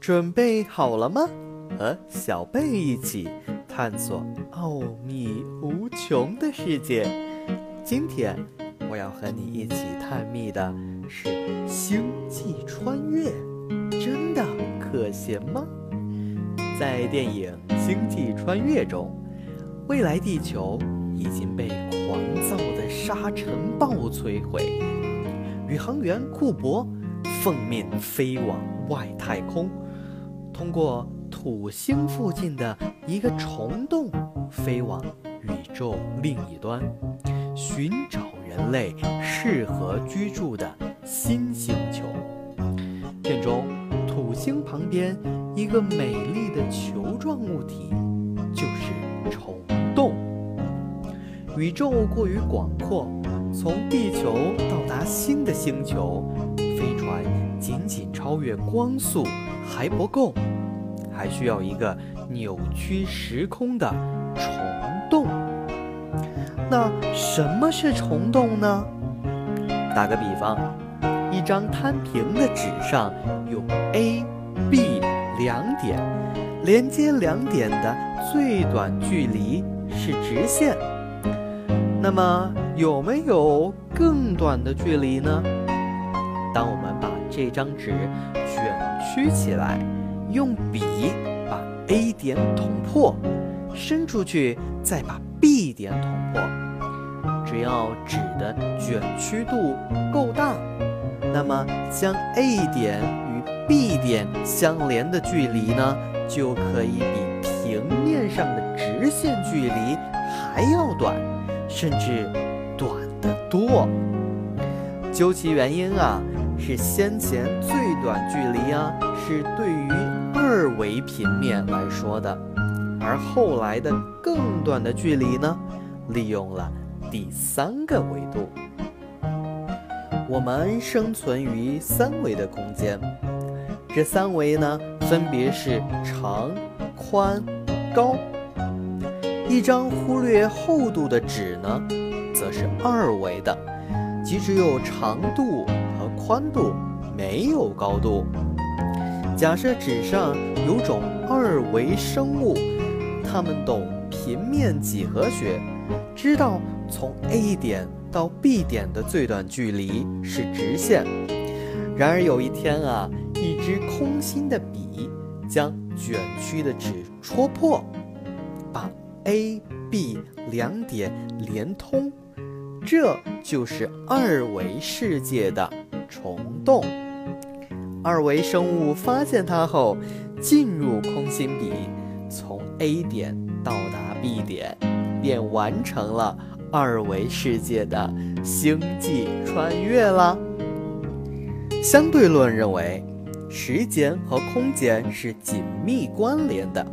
准备好了吗？和小贝一起探索奥秘无穷的世界。今天我要和你一起探秘的是星际穿越，真的可行吗？在电影《星际穿越》中，未来地球已经被狂躁的沙尘暴摧毁，宇航员库珀奉命飞往外太空。通过土星附近的一个虫洞，飞往宇宙另一端，寻找人类适合居住的新星球。片中，土星旁边一个美丽的球状物体，就是虫洞。宇宙过于广阔，从地球到达新的星球，仅仅超越光速还不够。还需要一个扭曲时空的虫洞。那什么是虫洞呢？打个比方，一张摊平的纸上有 A、B 两点，连接两点的最短距离是直线。那么有没有更短的距离呢？当我们把这张纸卷曲起来。用笔把 A 点捅破，伸出去再把 B 点捅破。只要纸的卷曲度够大，那么将 A 点与 B 点相连的距离呢，就可以比平面上的直线距离还要短，甚至短得多。究其原因啊，是先前最短距离啊，是对于。二维平面来说的，而后来的更短的距离呢，利用了第三个维度。我们生存于三维的空间，这三维呢，分别是长、宽、高。一张忽略厚度的纸呢，则是二维的，即只有长度宽度，没有高度。假设纸上有种二维生物，他们懂平面几何学，知道从 A 点到 B 点的最短距离是直线。然而有一天啊，一支空心的笔将卷曲的纸戳破，把 A、B 两点连通，这就是二维世界的虫洞。二维生物发现它后，进入空心笔，从 A 点到达 B 点，便完成了二维世界的星际穿越了。相对论认为，时间和空间是紧密关联的，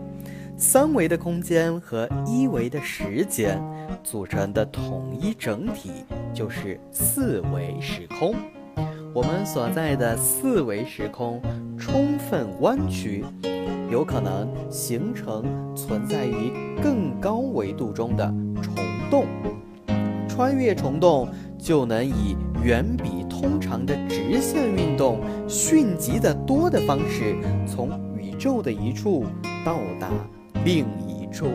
三维的空间和一维的时间组成的统一整体就是四维时空。我们所在的四维时空充分弯曲，有可能形成存在于更高维度中的虫洞。穿越虫洞，就能以远比通常的直线运动迅疾得多的方式，从宇宙的一处到达另一处。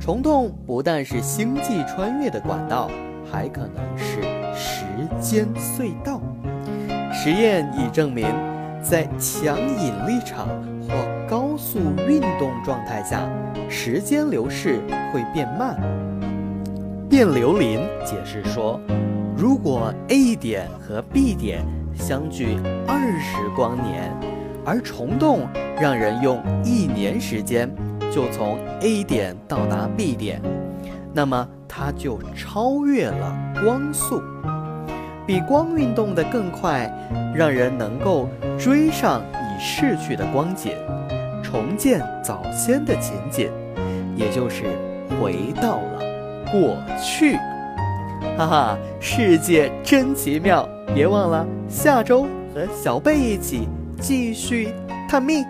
虫洞不但是星际穿越的管道。还可能是间隧道。实验已证明，在强引力场或高速运动状态下，时间流逝会变慢。卞留林解释说，如果 A 点和 B 点相距二十光年，而虫洞让人用一年时间就从 A 点到达 B 点，那么。它就超越了光速，比光运动的更快，让人能够追上已逝去的光景，重建早先的情景，也就是回到了过去。哈哈，世界真奇妙！别忘了下周和小贝一起继续探秘。